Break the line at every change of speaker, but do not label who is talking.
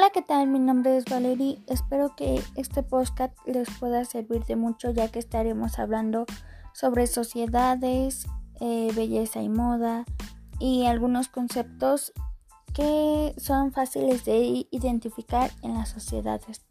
Hola, ¿qué tal? Mi nombre es Valerie. Espero que este podcast les pueda servir de mucho ya que estaremos hablando sobre sociedades, eh, belleza y moda y algunos conceptos que son fáciles de identificar en las sociedades.